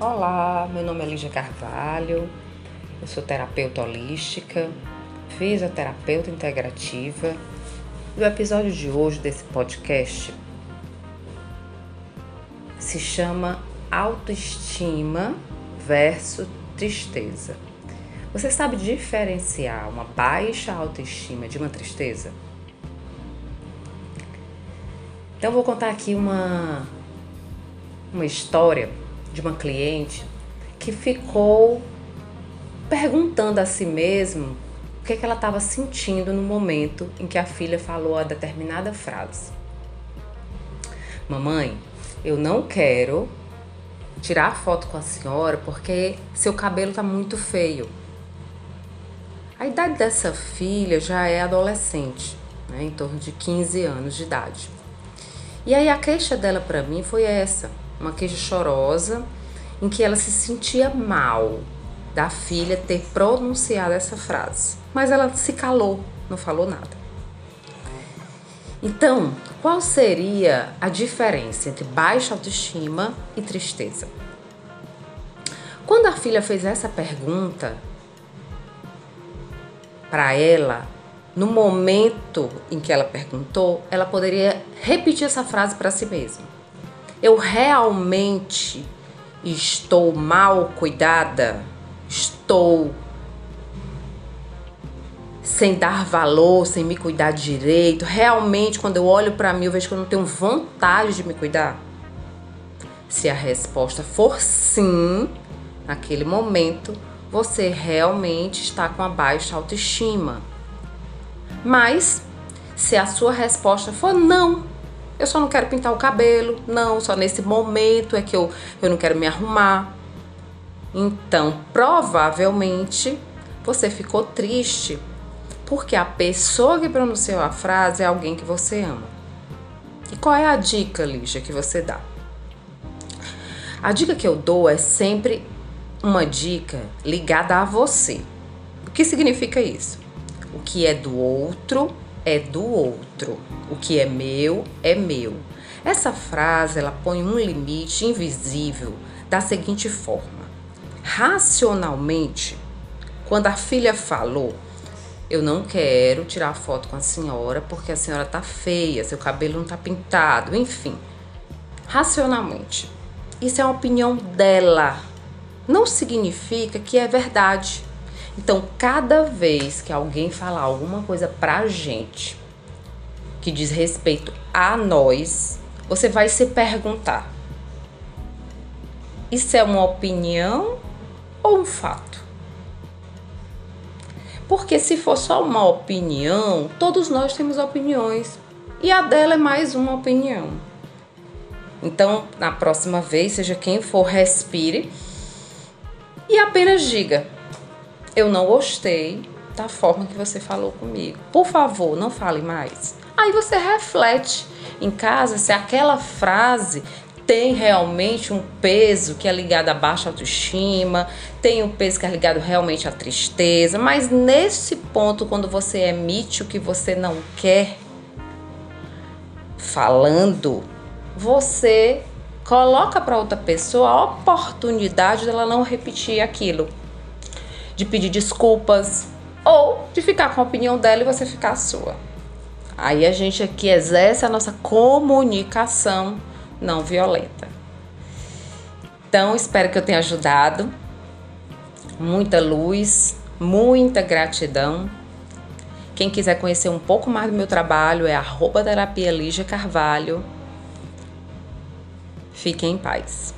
Olá, meu nome é Lígia Carvalho, eu sou terapeuta holística, fisioterapeuta integrativa e o episódio de hoje desse podcast se chama Autoestima versus Tristeza. Você sabe diferenciar uma baixa autoestima de uma tristeza? Então, vou contar aqui uma, uma história de uma cliente que ficou perguntando a si mesma o que, é que ela estava sentindo no momento em que a filha falou a determinada frase. Mamãe, eu não quero tirar foto com a senhora porque seu cabelo está muito feio. A idade dessa filha já é adolescente, né, em torno de 15 anos de idade. E aí a queixa dela para mim foi essa, uma queixa chorosa, em que ela se sentia mal da filha ter pronunciado essa frase. Mas ela se calou, não falou nada. Então, qual seria a diferença entre baixa autoestima e tristeza? Quando a filha fez essa pergunta para ela, no momento em que ela perguntou, ela poderia repetir essa frase para si mesma. Eu realmente estou mal cuidada? Estou sem dar valor, sem me cuidar direito? Realmente, quando eu olho para mim, eu vejo que eu não tenho vontade de me cuidar? Se a resposta for sim, naquele momento, você realmente está com a baixa autoestima. Mas se a sua resposta for não, eu só não quero pintar o cabelo, não, só nesse momento é que eu, eu não quero me arrumar. Então, provavelmente você ficou triste porque a pessoa que pronunciou a frase é alguém que você ama. E qual é a dica, Lígia, que você dá? A dica que eu dou é sempre uma dica ligada a você. O que significa isso? O que é do outro é do outro. O que é meu é meu. Essa frase ela põe um limite invisível da seguinte forma: racionalmente, quando a filha falou, eu não quero tirar foto com a senhora porque a senhora tá feia, seu cabelo não tá pintado, enfim. Racionalmente, isso é uma opinião dela. Não significa que é verdade. Então, cada vez que alguém falar alguma coisa pra gente que diz respeito a nós, você vai se perguntar: isso é uma opinião ou um fato? Porque se for só uma opinião, todos nós temos opiniões e a dela é mais uma opinião. Então, na próxima vez, seja quem for, respire e apenas diga: eu não gostei da forma que você falou comigo. Por favor, não fale mais. Aí você reflete em casa se aquela frase tem realmente um peso que é ligado à baixa autoestima, tem um peso que é ligado realmente à tristeza, mas nesse ponto, quando você emite o que você não quer falando, você coloca para outra pessoa a oportunidade dela não repetir aquilo de pedir desculpas ou de ficar com a opinião dela e você ficar a sua. Aí a gente aqui exerce a nossa comunicação não violenta. Então, espero que eu tenha ajudado. Muita luz, muita gratidão. Quem quiser conhecer um pouco mais do meu trabalho é arroba terapia Lígia Carvalho. Fiquem em paz.